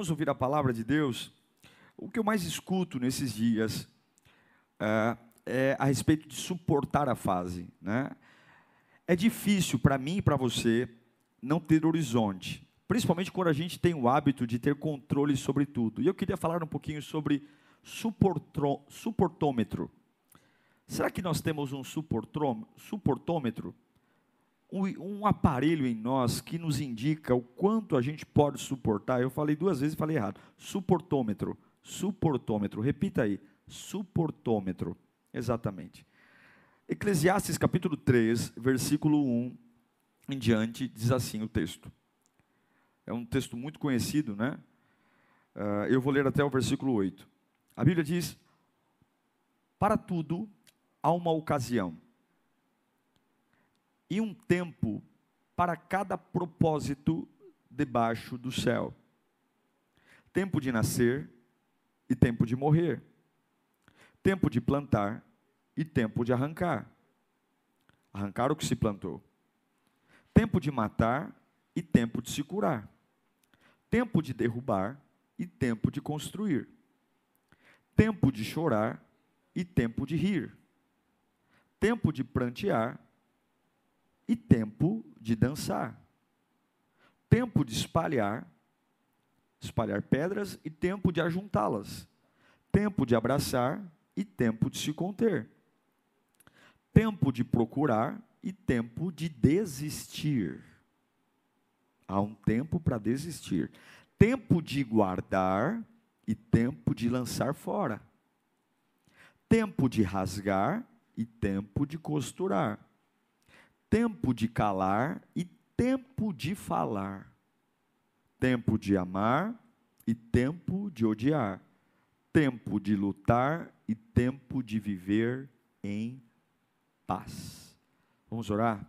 Vamos ouvir a palavra de Deus. O que eu mais escuto nesses dias é, é a respeito de suportar a fase. Né? É difícil para mim e para você não ter horizonte, principalmente quando a gente tem o hábito de ter controle sobre tudo. E eu queria falar um pouquinho sobre suportômetro. Será que nós temos um suportômetro? Um, aparelho em nós que nos indica o quanto a gente pode suportar. Eu falei duas vezes e falei errado. Suportômetro. Suportômetro. Repita aí. Suportômetro. Exatamente. Eclesiastes capítulo 3, versículo 1 em diante, diz assim o texto. É um texto muito conhecido, né? Uh, eu vou ler até o versículo 8. A Bíblia diz: Para tudo há uma ocasião e um tempo para cada propósito debaixo do céu: tempo de nascer e tempo de morrer, tempo de plantar e tempo de arrancar. Arrancar o que se plantou, tempo de matar e tempo de se curar, tempo de derrubar e tempo de construir, tempo de chorar e tempo de rir, tempo de prantear e tempo de dançar. Tempo de espalhar, espalhar pedras e tempo de ajuntá-las. Tempo de abraçar e tempo de se conter. Tempo de procurar e tempo de desistir. Há um tempo para desistir. Tempo de guardar e tempo de lançar fora. Tempo de rasgar e tempo de costurar tempo de calar e tempo de falar, tempo de amar e tempo de odiar, tempo de lutar e tempo de viver em paz. Vamos orar?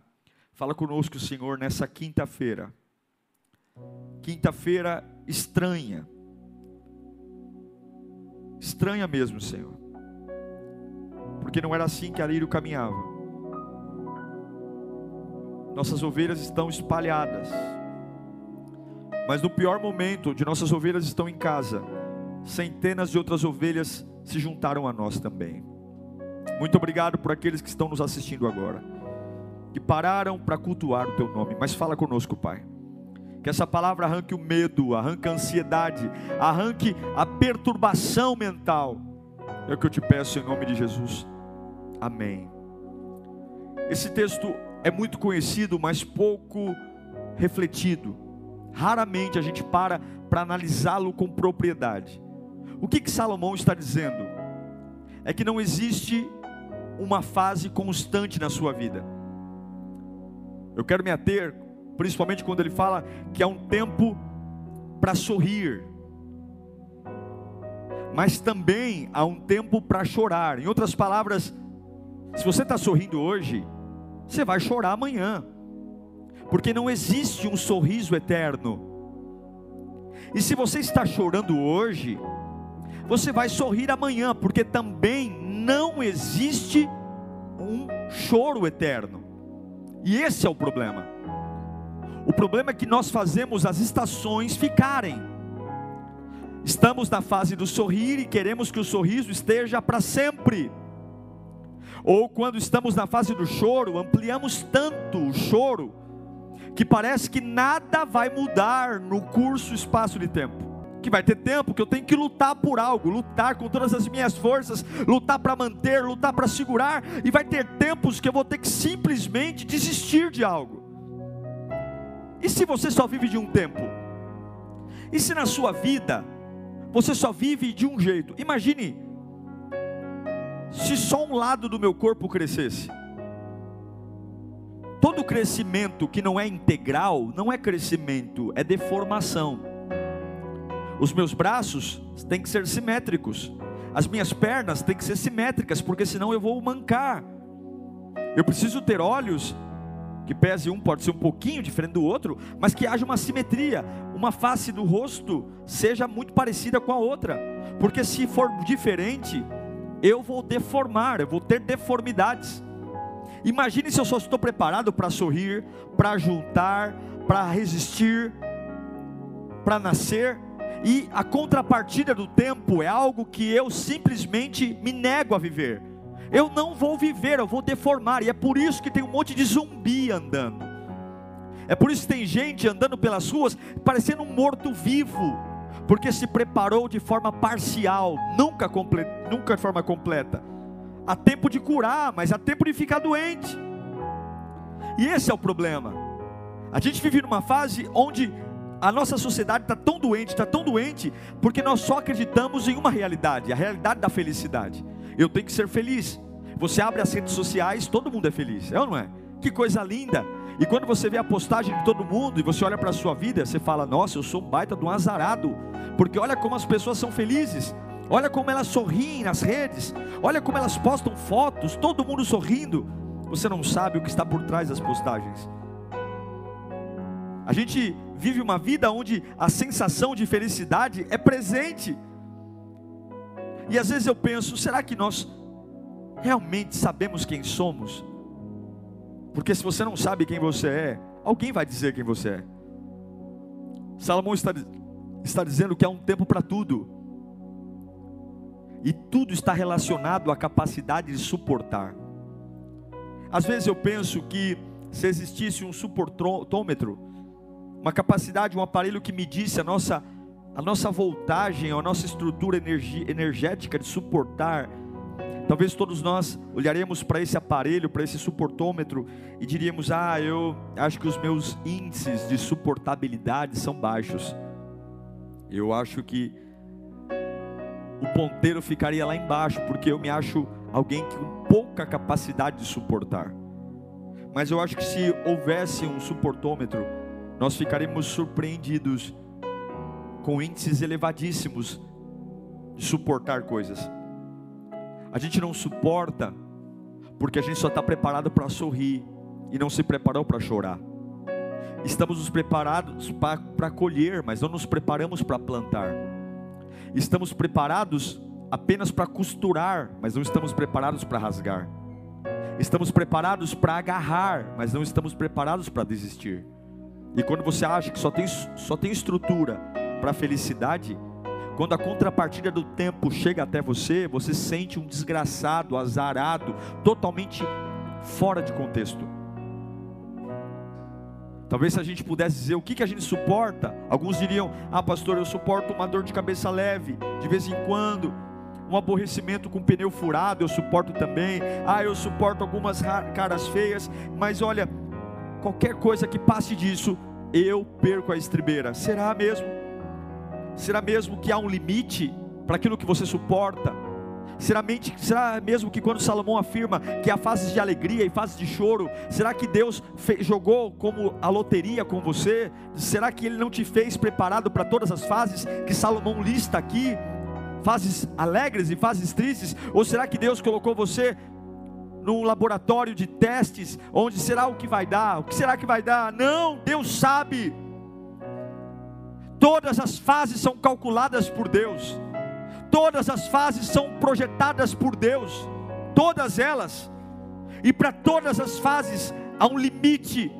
Fala conosco, Senhor, nessa quinta-feira. Quinta-feira estranha. Estranha mesmo, Senhor. Porque não era assim que Alírio caminhava. Nossas ovelhas estão espalhadas. Mas no pior momento, onde nossas ovelhas estão em casa, centenas de outras ovelhas se juntaram a nós também. Muito obrigado por aqueles que estão nos assistindo agora, que pararam para cultuar o teu nome. Mas fala conosco, Pai. Que essa palavra arranque o medo, arranque a ansiedade, arranque a perturbação mental. É o que eu te peço em nome de Jesus. Amém. Esse texto é muito conhecido, mas pouco refletido. Raramente a gente para para analisá-lo com propriedade. O que, que Salomão está dizendo? É que não existe uma fase constante na sua vida. Eu quero me ater, principalmente quando ele fala que há um tempo para sorrir, mas também há um tempo para chorar. Em outras palavras, se você está sorrindo hoje, você vai chorar amanhã, porque não existe um sorriso eterno. E se você está chorando hoje, você vai sorrir amanhã, porque também não existe um choro eterno. E esse é o problema. O problema é que nós fazemos as estações ficarem. Estamos na fase do sorrir e queremos que o sorriso esteja para sempre. Ou quando estamos na fase do choro, ampliamos tanto o choro que parece que nada vai mudar no curso espaço de tempo. Que vai ter tempo que eu tenho que lutar por algo, lutar com todas as minhas forças, lutar para manter, lutar para segurar, e vai ter tempos que eu vou ter que simplesmente desistir de algo. E se você só vive de um tempo? E se na sua vida você só vive de um jeito? Imagine se só um lado do meu corpo crescesse. Todo crescimento que não é integral não é crescimento, é deformação. Os meus braços têm que ser simétricos. As minhas pernas têm que ser simétricas, porque senão eu vou mancar. Eu preciso ter olhos que pese um pode ser um pouquinho diferente do outro, mas que haja uma simetria, uma face do rosto seja muito parecida com a outra, porque se for diferente, eu vou deformar, eu vou ter deformidades. Imagine se eu só estou preparado para sorrir, para juntar, para resistir, para nascer, e a contrapartida do tempo é algo que eu simplesmente me nego a viver. Eu não vou viver, eu vou deformar, e é por isso que tem um monte de zumbi andando. É por isso que tem gente andando pelas ruas parecendo um morto-vivo, porque se preparou de forma parcial, nunca, comple nunca de forma completa. Há tempo de curar, mas há tempo de ficar doente. E esse é o problema. A gente vive numa fase onde a nossa sociedade está tão doente, está tão doente, porque nós só acreditamos em uma realidade, a realidade da felicidade. Eu tenho que ser feliz. Você abre as redes sociais, todo mundo é feliz, é ou não é? Que coisa linda. E quando você vê a postagem de todo mundo e você olha para a sua vida, você fala: Nossa, eu sou um baita de um azarado, porque olha como as pessoas são felizes, olha como elas sorriem nas redes, olha como elas postam fotos, todo mundo sorrindo. Você não sabe o que está por trás das postagens. A gente vive uma vida onde a sensação de felicidade é presente. E às vezes eu penso, será que nós realmente sabemos quem somos? Porque se você não sabe quem você é, alguém vai dizer quem você é. Salomão está, está dizendo que há um tempo para tudo. E tudo está relacionado à capacidade de suportar. Às vezes eu penso que se existisse um suportômetro, uma capacidade, um aparelho que medisse a nossa, a nossa voltagem, a nossa estrutura energética de suportar. Talvez todos nós olharemos para esse aparelho, para esse suportômetro e diríamos: Ah, eu acho que os meus índices de suportabilidade são baixos. Eu acho que o ponteiro ficaria lá embaixo, porque eu me acho alguém com pouca capacidade de suportar. Mas eu acho que se houvesse um suportômetro, nós ficaremos surpreendidos com índices elevadíssimos de suportar coisas. A gente não suporta porque a gente só está preparado para sorrir e não se preparou para chorar. Estamos nos preparados para colher, mas não nos preparamos para plantar. Estamos preparados apenas para costurar, mas não estamos preparados para rasgar. Estamos preparados para agarrar, mas não estamos preparados para desistir. E quando você acha que só tem, só tem estrutura para felicidade, quando a contrapartida do tempo chega até você, você sente um desgraçado, azarado, totalmente fora de contexto. Talvez se a gente pudesse dizer o que, que a gente suporta, alguns diriam: Ah, pastor, eu suporto uma dor de cabeça leve, de vez em quando, um aborrecimento com pneu furado, eu suporto também. Ah, eu suporto algumas caras feias, mas olha, qualquer coisa que passe disso, eu perco a estribeira. Será mesmo? Será mesmo que há um limite para aquilo que você suporta? Será, mente, será mesmo que quando Salomão afirma que há fases de alegria e fases de choro, será que Deus jogou como a loteria com você? Será que Ele não te fez preparado para todas as fases que Salomão lista aqui? Fases alegres e fases tristes? Ou será que Deus colocou você num laboratório de testes, onde será o que vai dar? O que será que vai dar? Não, Deus sabe. Todas as fases são calculadas por Deus. Todas as fases são projetadas por Deus. Todas elas. E para todas as fases há um limite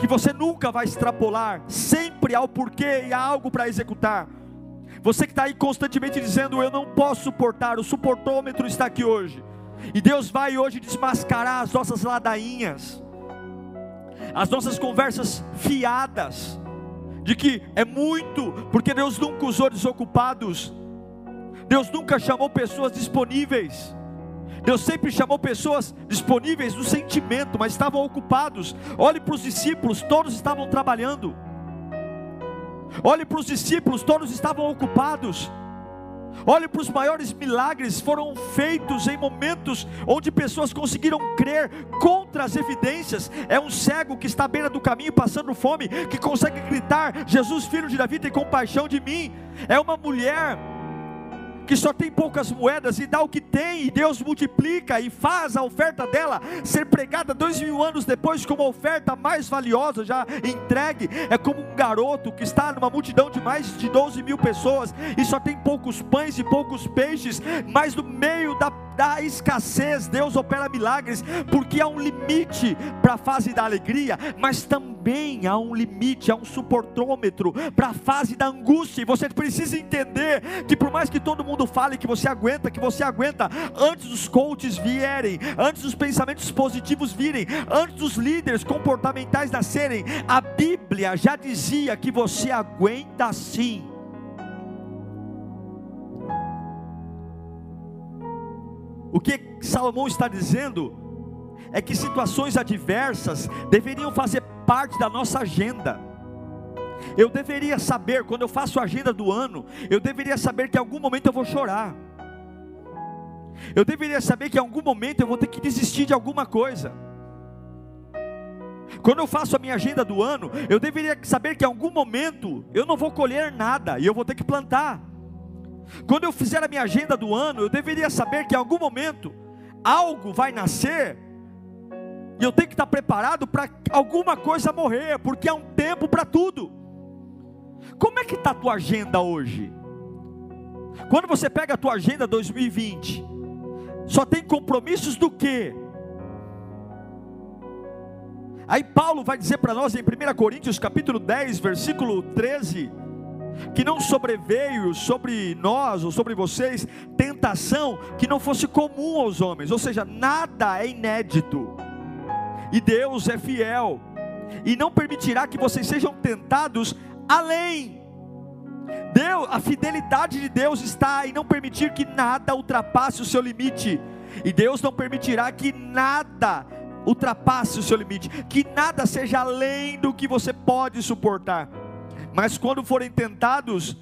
que você nunca vai extrapolar. Sempre há o porquê e há algo para executar. Você que está aí constantemente dizendo: Eu não posso suportar, o suportômetro está aqui hoje. E Deus vai hoje desmascarar as nossas ladainhas, as nossas conversas fiadas, de que é muito, porque Deus nunca usou desocupados, Deus nunca chamou pessoas disponíveis. Deus sempre chamou pessoas disponíveis no sentimento, mas estavam ocupados. Olhe para os discípulos, todos estavam trabalhando. Olhe para os discípulos, todos estavam ocupados. Olhe para os maiores milagres foram feitos em momentos onde pessoas conseguiram crer contra as evidências. É um cego que está à beira do caminho passando fome que consegue gritar: Jesus, filho de Davi, tem compaixão de mim. É uma mulher que só tem poucas moedas e dá o que tem, e Deus multiplica e faz a oferta dela ser pregada dois mil anos depois como a oferta mais valiosa já entregue. É como um garoto que está numa multidão de mais de 12 mil pessoas e só tem poucos pães e poucos peixes, mas no meio da da escassez, Deus opera milagres, porque há um limite para a fase da alegria, mas também há um limite, há um suportômetro para a fase da angústia. E você precisa entender que por mais que todo mundo fale que você aguenta, que você aguenta, antes dos coaches vierem, antes dos pensamentos positivos virem, antes dos líderes comportamentais nascerem, a Bíblia já dizia que você aguenta sim. O que Salomão está dizendo é que situações adversas deveriam fazer parte da nossa agenda. Eu deveria saber, quando eu faço a agenda do ano, eu deveria saber que em algum momento eu vou chorar. Eu deveria saber que em algum momento eu vou ter que desistir de alguma coisa. Quando eu faço a minha agenda do ano, eu deveria saber que em algum momento eu não vou colher nada e eu vou ter que plantar. Quando eu fizer a minha agenda do ano, eu deveria saber que em algum momento algo vai nascer e eu tenho que estar preparado para alguma coisa morrer, porque há um tempo para tudo. Como é que está a tua agenda hoje? Quando você pega a tua agenda 2020, só tem compromissos do quê? Aí Paulo vai dizer para nós em 1 Coríntios capítulo 10, versículo 13, que não sobreveio sobre nós ou sobre vocês tentação que não fosse comum aos homens, ou seja, nada é inédito, e Deus é fiel, e não permitirá que vocês sejam tentados além. Deus, a fidelidade de Deus está em não permitir que nada ultrapasse o seu limite, e Deus não permitirá que nada ultrapasse o seu limite, que nada seja além do que você pode suportar. Mas quando forem tentados,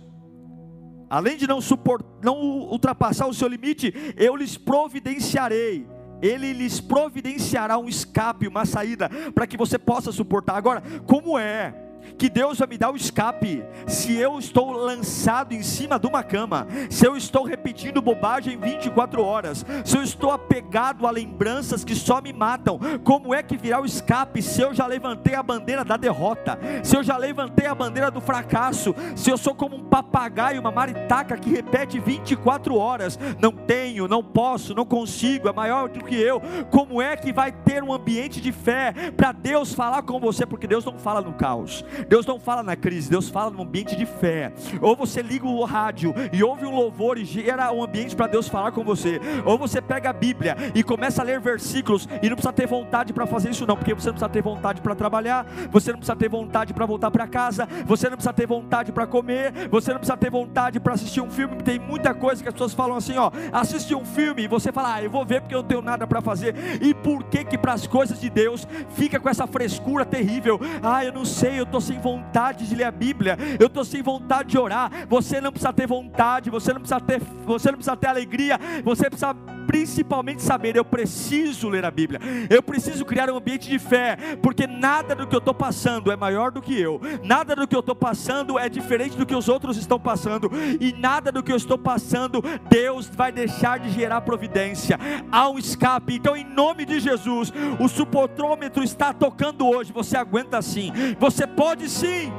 além de não, suportar, não ultrapassar o seu limite, eu lhes providenciarei. Ele lhes providenciará um escape, uma saída, para que você possa suportar. Agora, como é? Que Deus vai me dar o escape. Se eu estou lançado em cima de uma cama, se eu estou repetindo bobagem 24 horas, se eu estou apegado a lembranças que só me matam, como é que virá o escape se eu já levantei a bandeira da derrota, se eu já levantei a bandeira do fracasso, se eu sou como um papagaio, uma maritaca que repete 24 horas, não tenho, não posso, não consigo, é maior do que eu, como é que vai ter um ambiente de fé para Deus falar com você? Porque Deus não fala no caos, Deus não fala na crise, Deus fala no ambiente de fé. Ou você liga o rádio e ouve um louvor e gera um ambiente para Deus falar com você. Ou você pega a Bíblia e começa a ler versículos e não precisa ter vontade para fazer isso não, porque você não precisa ter vontade para trabalhar, você não precisa ter vontade para voltar para casa, você não precisa ter vontade para comer, você não precisa ter vontade para assistir um filme, tem muita coisa que as pessoas falam assim, ó, assiste um filme e você fala, ah, eu vou ver porque eu não tenho nada para fazer. E por que que para as coisas de Deus fica com essa frescura terrível? Ah, eu não sei, eu estou sem vontade de ler a Bíblia, eu estou sem vontade de orar. Você não precisa ter vontade, você não precisa ter, você não precisa ter alegria, você precisa principalmente saber, eu preciso ler a Bíblia, eu preciso criar um ambiente de fé, porque nada do que eu estou passando é maior do que eu, nada do que eu estou passando é diferente do que os outros estão passando, e nada do que eu estou passando, Deus vai deixar de gerar providência, há um escape, então em nome de Jesus, o suportômetro está tocando hoje, você aguenta sim, você pode sim,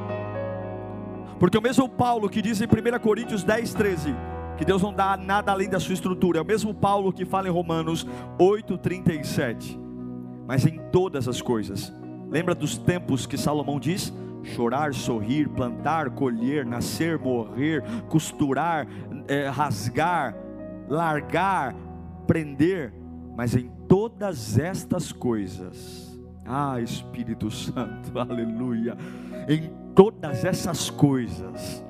porque o mesmo Paulo que diz em 1 Coríntios 10, 13, que Deus não dá nada além da sua estrutura. É o mesmo Paulo que fala em Romanos 8:37. Mas em todas as coisas. Lembra dos tempos que Salomão diz? Chorar, sorrir, plantar, colher, nascer, morrer, costurar, é, rasgar, largar, prender, mas em todas estas coisas, ah Espírito Santo, aleluia, em todas essas coisas,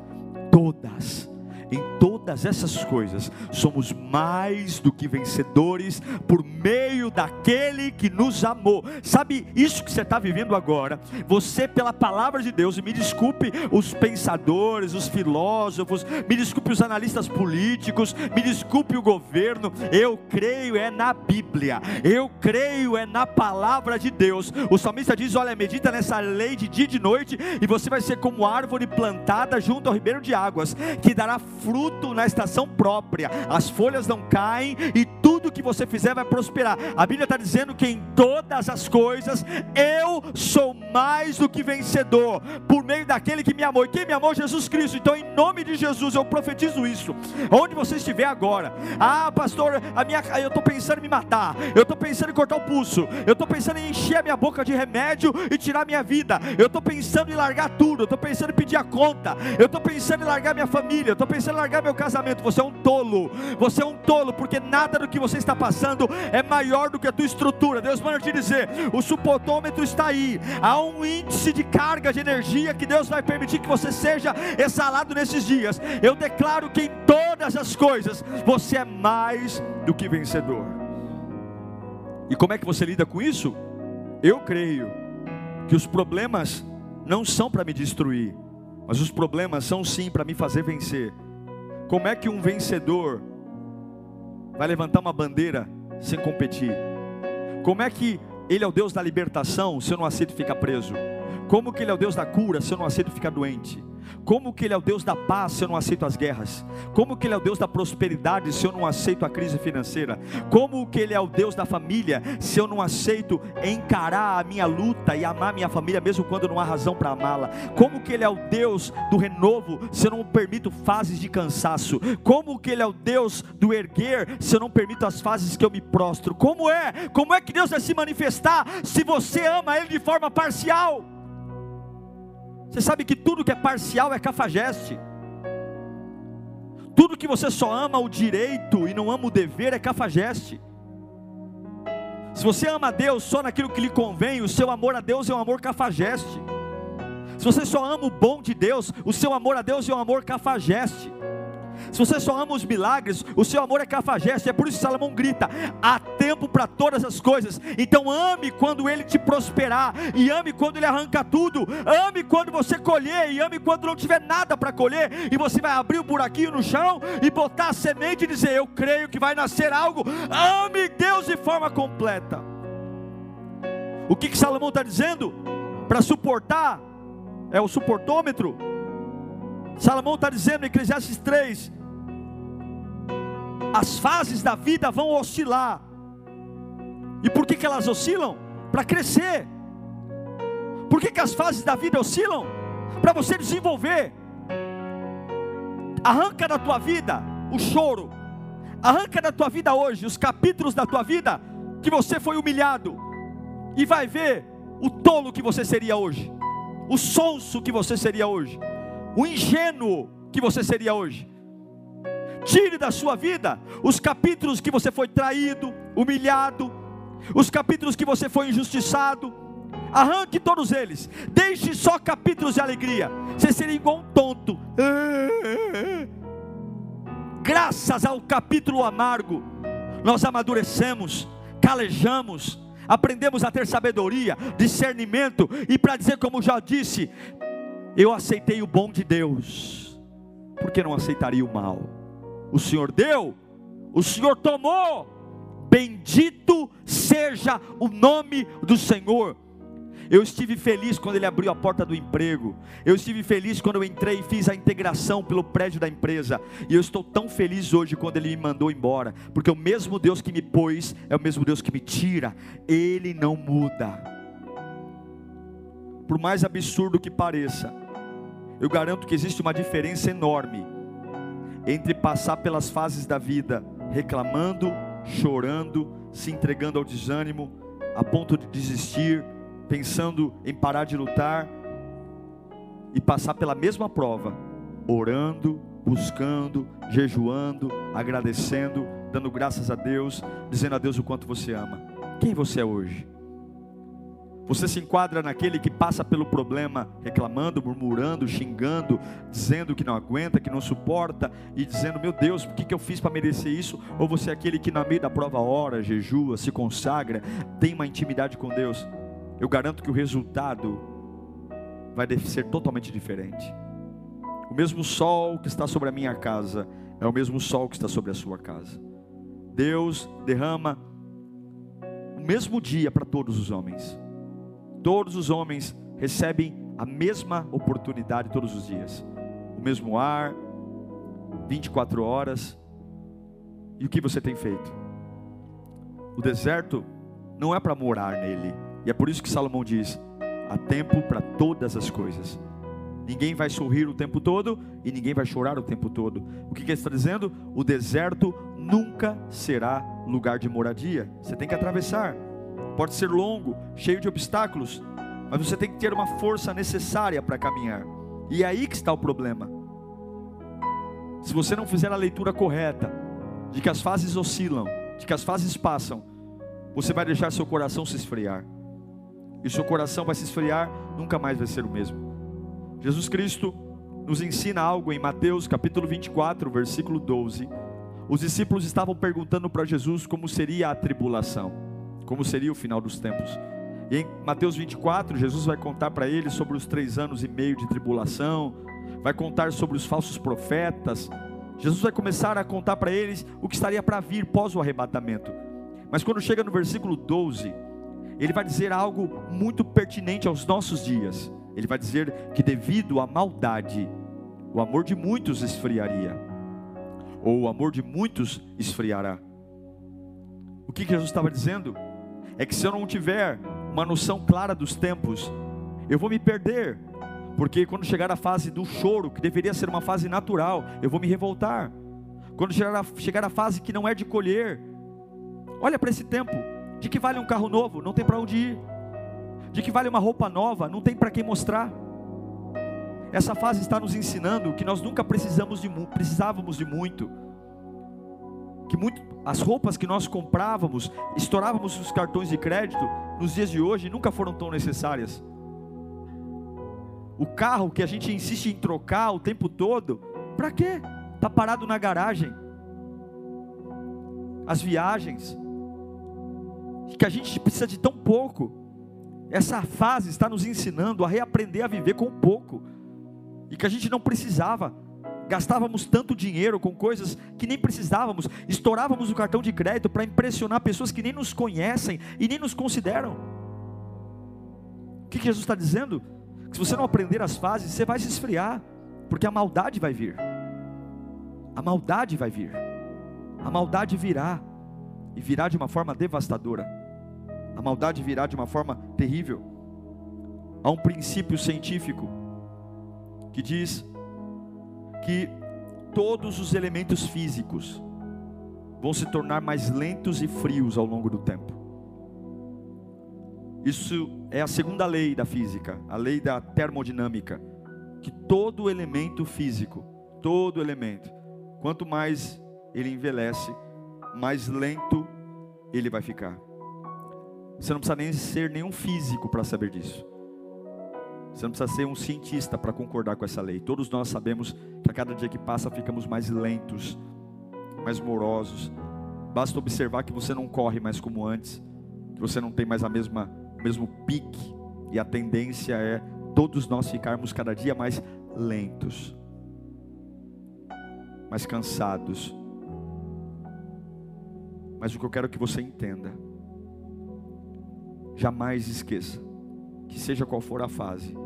todas, em todas todas essas coisas, somos mais do que vencedores por meio daquele que nos amou. Sabe isso que você está vivendo agora? Você, pela palavra de Deus, e me desculpe os pensadores, os filósofos, me desculpe os analistas políticos, me desculpe o governo, eu creio é na Bíblia, eu creio é na palavra de Deus. O salmista diz: Olha, medita nessa lei de dia e de noite, e você vai ser como árvore plantada junto ao ribeiro de águas, que dará fruto na estação própria, as folhas não caem e tudo que você fizer vai prosperar. A Bíblia está dizendo que em todas as coisas eu sou mais do que vencedor, por meio daquele que me amou. E quem me amou? Jesus Cristo. Então, em nome de Jesus, eu profetizo isso. Onde você estiver agora, ah, pastor, a minha, eu estou pensando em me matar, eu estou pensando em cortar o pulso, eu estou pensando em encher a minha boca de remédio e tirar minha vida, eu estou pensando em largar tudo, eu estou pensando em pedir a conta, eu estou pensando em largar minha família, eu estou pensando em largar meu casamento. Você é um tolo, você é um tolo, porque nada do que você está passando é maior do que a tua estrutura. Deus manda te dizer: o supotômetro está aí, há um índice de carga de energia que Deus vai permitir que você seja exalado nesses dias. Eu declaro que em todas as coisas você é mais do que vencedor. E como é que você lida com isso? Eu creio que os problemas não são para me destruir, mas os problemas são sim para me fazer vencer. Como é que um vencedor vai levantar uma bandeira sem competir? Como é que ele é o Deus da libertação se eu não aceito ficar preso? Como que ele é o Deus da cura se eu não aceito ficar doente? Como que Ele é o Deus da paz se eu não aceito as guerras? Como que Ele é o Deus da prosperidade se eu não aceito a crise financeira? Como que Ele é o Deus da família se eu não aceito encarar a minha luta e amar minha família mesmo quando não há razão para amá-la? Como que Ele é o Deus do renovo se eu não permito fases de cansaço? Como que Ele é o Deus do erguer se eu não permito as fases que eu me prostro? Como é? Como é que Deus vai se manifestar se você ama Ele de forma parcial? Você sabe que tudo que é parcial é cafajeste. Tudo que você só ama o direito e não ama o dever é cafajeste. Se você ama a Deus só naquilo que lhe convém, o seu amor a Deus é um amor cafajeste. Se você só ama o bom de Deus, o seu amor a Deus é um amor cafajeste. Se você só ama os milagres, o seu amor é cafajeste. É por isso que Salomão grita: há tempo para todas as coisas. Então ame quando ele te prosperar, e ame quando ele arranca tudo. Ame quando você colher, e ame quando não tiver nada para colher. E você vai abrir o um buraquinho no chão e botar a semente e dizer: Eu creio que vai nascer algo. Ame Deus de forma completa. O que, que Salomão está dizendo? Para suportar, é o suportômetro. Salomão está dizendo em Eclesiastes 3: as fases da vida vão oscilar. E por que, que elas oscilam? Para crescer. Por que, que as fases da vida oscilam? Para você desenvolver. Arranca da tua vida o choro. Arranca da tua vida hoje os capítulos da tua vida que você foi humilhado. E vai ver o tolo que você seria hoje. O sonso que você seria hoje. O ingênuo que você seria hoje. Tire da sua vida os capítulos que você foi traído, humilhado, os capítulos que você foi injustiçado. Arranque todos eles. Deixe só capítulos de alegria. Você seria igual um tonto. Graças ao capítulo amargo, nós amadurecemos, calejamos, aprendemos a ter sabedoria, discernimento, e para dizer, como já disse, eu aceitei o bom de Deus, porque não aceitaria o mal? O Senhor deu, o Senhor tomou. Bendito seja o nome do Senhor. Eu estive feliz quando ele abriu a porta do emprego. Eu estive feliz quando eu entrei e fiz a integração pelo prédio da empresa. E eu estou tão feliz hoje quando ele me mandou embora, porque o mesmo Deus que me pôs é o mesmo Deus que me tira. Ele não muda. Por mais absurdo que pareça, eu garanto que existe uma diferença enorme entre passar pelas fases da vida reclamando, chorando, se entregando ao desânimo, a ponto de desistir, pensando em parar de lutar, e passar pela mesma prova, orando, buscando, jejuando, agradecendo, dando graças a Deus, dizendo a Deus o quanto você ama. Quem você é hoje? Você se enquadra naquele que passa pelo problema reclamando, murmurando, xingando, dizendo que não aguenta, que não suporta e dizendo: Meu Deus, o que, que eu fiz para merecer isso? Ou você é aquele que, na meio da prova, ora, jejua, se consagra, tem uma intimidade com Deus? Eu garanto que o resultado vai ser totalmente diferente. O mesmo sol que está sobre a minha casa é o mesmo sol que está sobre a sua casa. Deus derrama o mesmo dia para todos os homens. Todos os homens recebem a mesma oportunidade todos os dias. O mesmo ar, 24 horas. E o que você tem feito? O deserto não é para morar nele. E é por isso que Salomão diz: há tempo para todas as coisas. Ninguém vai sorrir o tempo todo e ninguém vai chorar o tempo todo. O que, ele está dizendo? O deserto nunca será lugar de moradia. Você tem que atravessar pode ser longo, cheio de obstáculos, mas você tem que ter uma força necessária para caminhar. E é aí que está o problema. Se você não fizer a leitura correta, de que as fases oscilam, de que as fases passam, você vai deixar seu coração se esfriar. E seu coração vai se esfriar, nunca mais vai ser o mesmo. Jesus Cristo nos ensina algo em Mateus capítulo 24, versículo 12. Os discípulos estavam perguntando para Jesus como seria a tribulação como seria o final dos tempos. E em Mateus 24, Jesus vai contar para eles sobre os três anos e meio de tribulação, vai contar sobre os falsos profetas. Jesus vai começar a contar para eles o que estaria para vir pós o arrebatamento. Mas quando chega no versículo 12, ele vai dizer algo muito pertinente aos nossos dias. Ele vai dizer que devido à maldade, o amor de muitos esfriaria, ou o amor de muitos esfriará. O que Jesus estava dizendo? É que se eu não tiver uma noção clara dos tempos, eu vou me perder, porque quando chegar a fase do choro, que deveria ser uma fase natural, eu vou me revoltar. Quando chegar a, chegar a fase que não é de colher, olha para esse tempo: de que vale um carro novo? Não tem para onde ir. De que vale uma roupa nova? Não tem para quem mostrar. Essa fase está nos ensinando que nós nunca precisamos de, precisávamos de muito que muito, as roupas que nós comprávamos, estourávamos os cartões de crédito, nos dias de hoje nunca foram tão necessárias. O carro que a gente insiste em trocar o tempo todo, para quê? Está parado na garagem. As viagens, que a gente precisa de tão pouco. Essa fase está nos ensinando a reaprender a viver com pouco, e que a gente não precisava gastávamos tanto dinheiro com coisas que nem precisávamos, estourávamos o cartão de crédito para impressionar pessoas que nem nos conhecem e nem nos consideram. O que Jesus está dizendo? Que se você não aprender as fases, você vai se esfriar, porque a maldade vai vir. A maldade vai vir. A maldade virá e virá de uma forma devastadora. A maldade virá de uma forma terrível. Há um princípio científico que diz que todos os elementos físicos vão se tornar mais lentos e frios ao longo do tempo. Isso é a segunda lei da física, a lei da termodinâmica, que todo elemento físico, todo elemento, quanto mais ele envelhece, mais lento ele vai ficar. Você não precisa nem ser nenhum físico para saber disso. Você não precisa ser um cientista para concordar com essa lei. Todos nós sabemos que a cada dia que passa ficamos mais lentos, mais morosos. Basta observar que você não corre mais como antes, que você não tem mais a mesma o mesmo pique e a tendência é todos nós ficarmos cada dia mais lentos, mais cansados. Mas o que eu quero que você entenda, jamais esqueça que seja qual for a fase,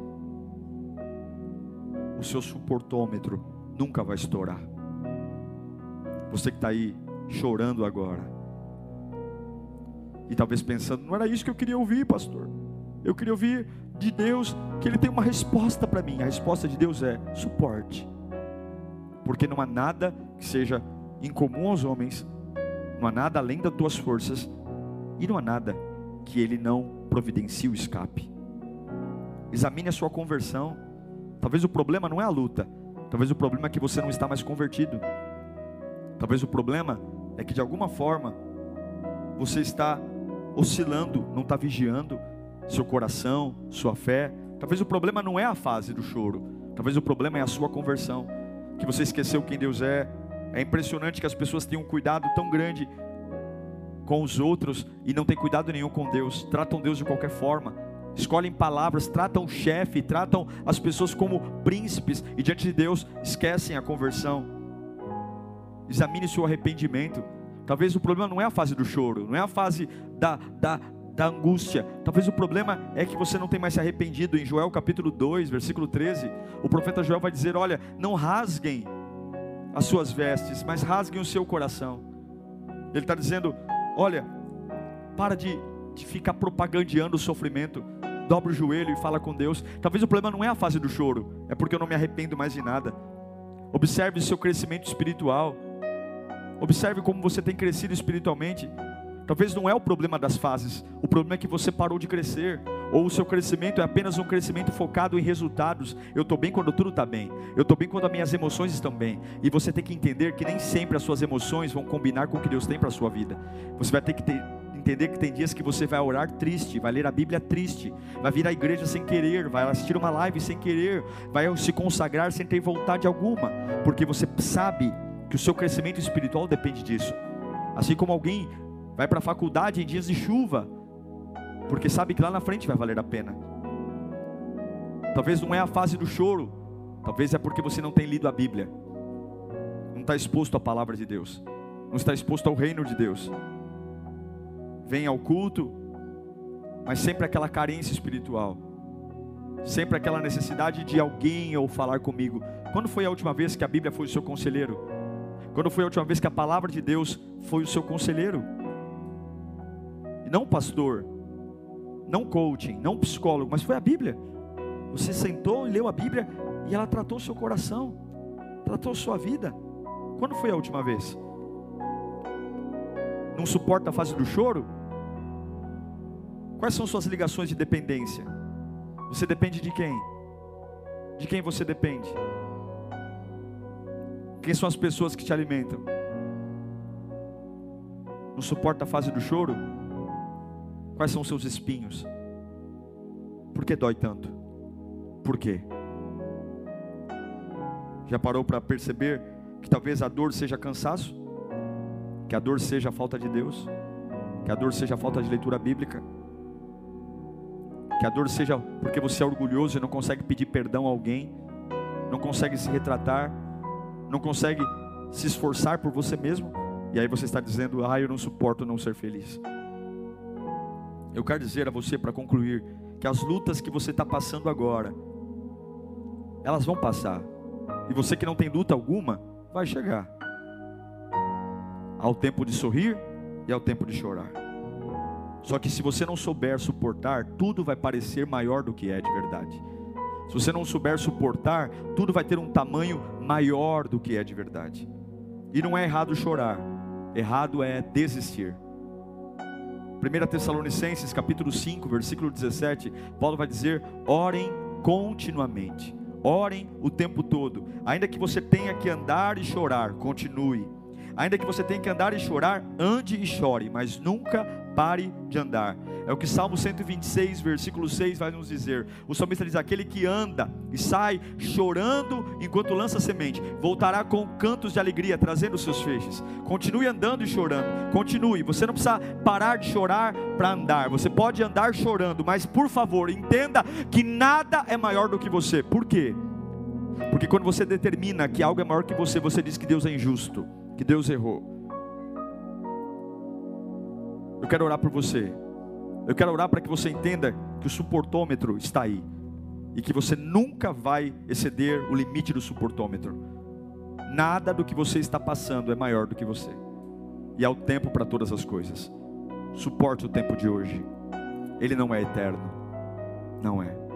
o seu suportômetro nunca vai estourar. Você que está aí chorando agora, e talvez pensando, não era isso que eu queria ouvir, pastor. Eu queria ouvir de Deus que Ele tem uma resposta para mim. A resposta de Deus é suporte, porque não há nada que seja incomum aos homens, não há nada além das tuas forças, e não há nada que Ele não providencie o escape. Examine a sua conversão. Talvez o problema não é a luta. Talvez o problema é que você não está mais convertido. Talvez o problema é que de alguma forma você está oscilando, não está vigiando, seu coração, sua fé. Talvez o problema não é a fase do choro, talvez o problema é a sua conversão, que você esqueceu quem Deus é. É impressionante que as pessoas tenham um cuidado tão grande com os outros e não têm cuidado nenhum com Deus, tratam Deus de qualquer forma, escolhem palavras, tratam o chefe, tratam as pessoas como príncipes e diante de Deus esquecem a conversão. Examine seu arrependimento. Talvez o problema não é a fase do choro, não é a fase da, da, da angústia. Talvez o problema é que você não tem mais se arrependido. Em Joel capítulo 2, versículo 13, o profeta Joel vai dizer: Olha, não rasguem as suas vestes, mas rasguem o seu coração. Ele está dizendo: Olha, para de, de ficar propagandeando o sofrimento. Dobra o joelho e fala com Deus. Talvez o problema não é a fase do choro, é porque eu não me arrependo mais de nada. Observe o seu crescimento espiritual. Observe como você tem crescido espiritualmente. Talvez não é o problema das fases, o problema é que você parou de crescer, ou o seu crescimento é apenas um crescimento focado em resultados. Eu estou bem quando tudo está bem, eu estou bem quando as minhas emoções estão bem, e você tem que entender que nem sempre as suas emoções vão combinar com o que Deus tem para a sua vida. Você vai ter que ter, entender que tem dias que você vai orar triste, vai ler a Bíblia triste, vai vir à igreja sem querer, vai assistir uma live sem querer, vai se consagrar sem ter vontade alguma, porque você sabe que o seu crescimento espiritual depende disso. Assim como alguém vai para a faculdade em dias de chuva, porque sabe que lá na frente vai valer a pena. Talvez não é a fase do choro, talvez é porque você não tem lido a Bíblia, não está exposto à palavra de Deus, não está exposto ao reino de Deus. Vem ao culto, mas sempre aquela carência espiritual, sempre aquela necessidade de alguém ou falar comigo. Quando foi a última vez que a Bíblia foi o seu conselheiro? Quando foi a última vez que a palavra de Deus foi o seu conselheiro? Não pastor, não coaching, não psicólogo, mas foi a Bíblia. Você sentou e leu a Bíblia e ela tratou seu coração, tratou sua vida. Quando foi a última vez? Não suporta a fase do choro? Quais são suas ligações de dependência? Você depende de quem? De quem você depende? Quem são as pessoas que te alimentam? Não suporta a fase do choro? Quais são os seus espinhos? Por que dói tanto? Por quê? Já parou para perceber que talvez a dor seja cansaço? Que a dor seja a falta de Deus? Que a dor seja a falta de leitura bíblica? Que a dor seja porque você é orgulhoso e não consegue pedir perdão a alguém? Não consegue se retratar? Não consegue se esforçar por você mesmo? E aí você está dizendo: Ah, eu não suporto não ser feliz. Eu quero dizer a você para concluir que as lutas que você está passando agora, elas vão passar. E você que não tem luta alguma, vai chegar. Ao tempo de sorrir e ao tempo de chorar. Só que se você não souber suportar, tudo vai parecer maior do que é de verdade. Se você não souber suportar, tudo vai ter um tamanho maior do que é de verdade. E não é errado chorar, errado é desistir. 1 Tessalonicenses capítulo 5, versículo 17, Paulo vai dizer: orem continuamente, orem o tempo todo, ainda que você tenha que andar e chorar, continue, ainda que você tenha que andar e chorar, ande e chore, mas nunca pare de andar. É o que Salmo 126, versículo 6 vai nos dizer. O salmista diz: Aquele que anda e sai chorando enquanto lança semente, voltará com cantos de alegria, trazendo seus feixes. Continue andando e chorando, continue. Você não precisa parar de chorar para andar, você pode andar chorando, mas por favor, entenda que nada é maior do que você. Por quê? Porque quando você determina que algo é maior que você, você diz que Deus é injusto, que Deus errou. Eu quero orar por você. Eu quero orar para que você entenda que o suportômetro está aí e que você nunca vai exceder o limite do suportômetro. Nada do que você está passando é maior do que você. E há o tempo para todas as coisas. Suporte o tempo de hoje. Ele não é eterno. Não é.